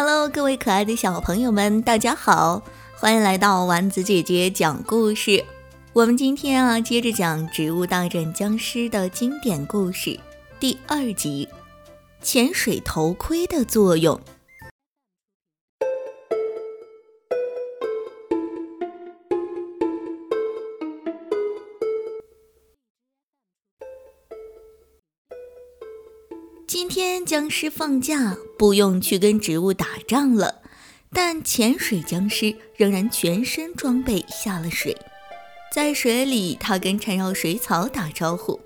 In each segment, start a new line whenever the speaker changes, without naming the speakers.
Hello，各位可爱的小朋友们，大家好，欢迎来到丸子姐姐讲故事。我们今天啊，接着讲《植物大战僵尸》的经典故事第二集：潜水头盔的作用。天僵尸放假，不用去跟植物打仗了，但潜水僵尸仍然全身装备下了水。在水里，他跟缠绕水草打招呼：“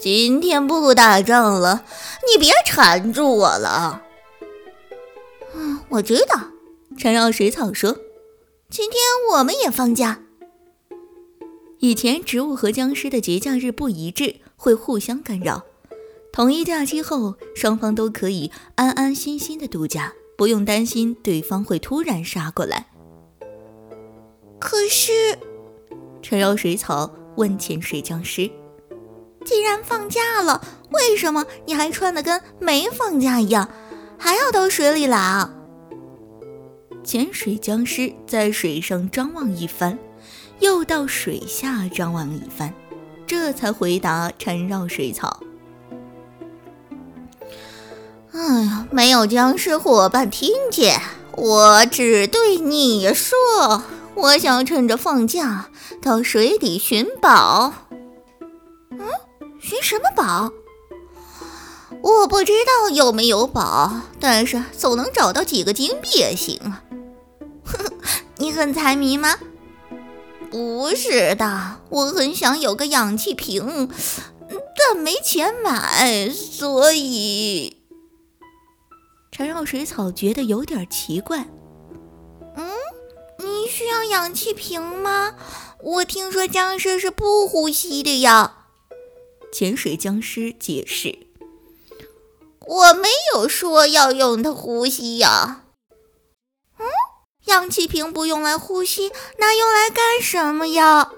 今天不打仗了，你别缠住我了。”“
嗯，我知道。”
缠绕水草说：“
今天我们也放假。”
以前植物和僵尸的节假日不一致，会互相干扰。统一假期后，双方都可以安安心心的度假，不用担心对方会突然杀过来。
可是，
缠绕水草问潜水僵尸：“
既然放假了，为什么你还穿的跟没放假一样，还要到水里来啊？”
潜水僵尸在水上张望一番，又到水下张望一番，这才回答缠绕水草。
哎呀，没有僵尸伙伴听见，我只对你说，我想趁着放假到水底寻宝。
嗯，寻什么宝？
我不知道有没有宝，但是总能找到几个金币也行啊。
呵呵，你很财迷吗？
不是的，我很想有个氧气瓶，但没钱买，所以。
缠绕水草觉得有点奇怪。
嗯，你需要氧气瓶吗？我听说僵尸是不呼吸的呀。
潜水僵尸解释：“
我没有说要用它呼吸呀。”
嗯，氧气瓶不用来呼吸，那用来干什么呀？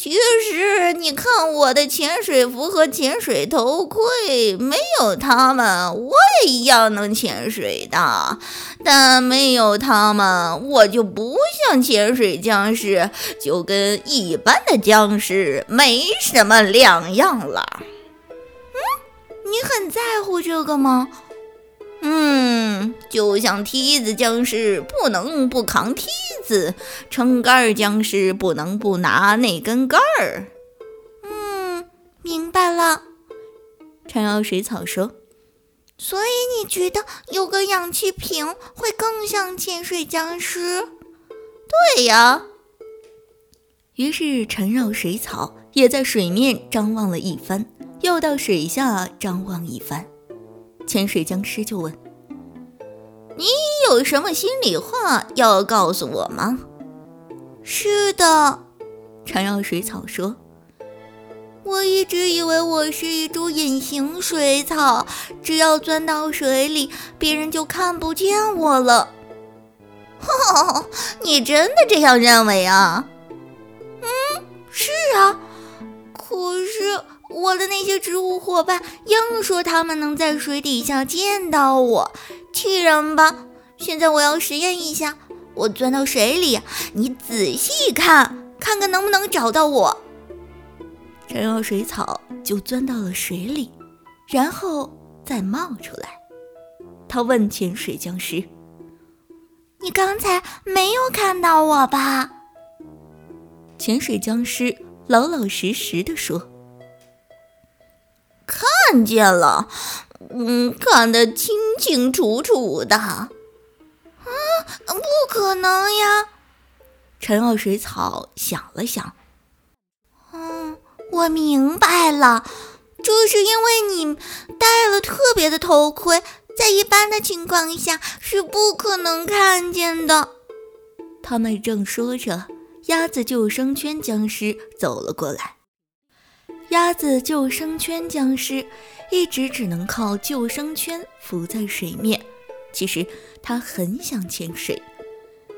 其实，你看我的潜水服和潜水头盔，没有它们，我也一样能潜水的。但没有它们，我就不像潜水僵尸，就跟一般的僵尸没什么两样了。
嗯，你很在乎这个吗？
嗯，就像梯子僵尸不能不扛梯子，撑杆僵尸不能不拿那根杆儿。
嗯，明白了。
缠绕水草说：“
所以你觉得有个氧气瓶会更像潜水僵尸？”
对呀。
于是缠绕水草也在水面张望了一番，又到水下张望一番。潜水僵尸就问：“
你有什么心里话要告诉我吗？”“
是的。”
缠绕水草说，“
我一直以为我是一株隐形水草，只要钻到水里，别人就看不见我了。”“
哦，你真的这样认为啊？”“
嗯，是啊。可是……”我的那些植物伙伴硬说他们能在水底下见到我，气人吧？现在我要实验一下，我钻到水里，你仔细看，看看能不能找到我。
缠绕水草就钻到了水里，然后再冒出来。他问潜水僵尸：“
你刚才没有看到我吧？”
潜水僵尸老老实实的说。
看见了，嗯，看得清清楚楚的。啊，
不可能呀！
缠绕水草想了想，
嗯，我明白了，这是因为你戴了特别的头盔，在一般的情况下是不可能看见的。
他们正说着，鸭子救生圈僵尸走了过来。鸭子救生圈僵尸一直只能靠救生圈浮在水面。其实他很想潜水，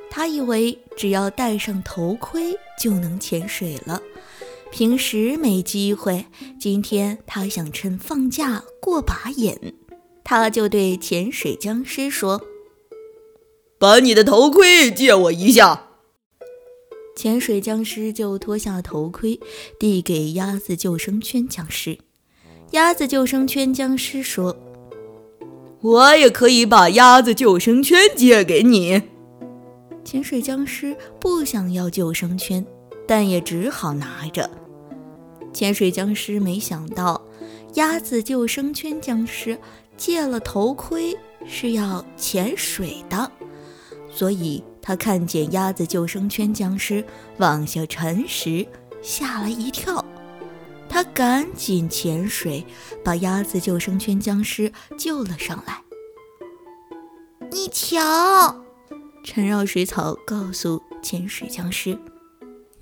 他以为只要戴上头盔就能潜水了。平时没机会，今天他想趁放假过把瘾。他就对潜水僵尸说：“
把你的头盔借我一下。”
潜水僵尸就脱下头盔，递给鸭子救生圈僵尸。鸭子救生圈僵尸说：“
我也可以把鸭子救生圈借给你。”
潜水僵尸不想要救生圈，但也只好拿着。潜水僵尸没想到，鸭子救生圈僵尸借了头盔是要潜水的，所以他看见鸭子救生圈僵尸往下沉时，吓了一跳。他赶紧潜水，把鸭子救生圈僵尸救了上来。
你瞧，
缠绕水草告诉潜水僵尸。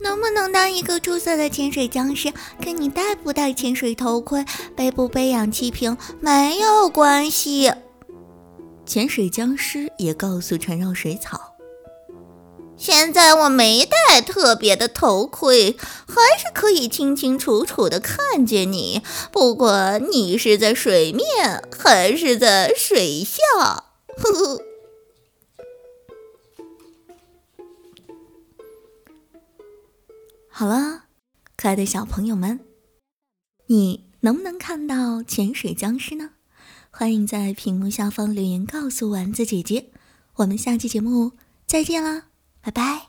能不能当一个出色的潜水僵尸，跟你戴不戴潜水头盔、背不背氧气瓶没有关系。
潜水僵尸也告诉缠绕水草：“
现在我没戴特别的头盔，还是可以清清楚楚的看见你，不管你是在水面还是在水下。”呵呵。
好了，可爱的小朋友们，你能不能看到潜水僵尸呢？欢迎在屏幕下方留言告诉丸子姐姐。我们下期节目再见啦，拜拜。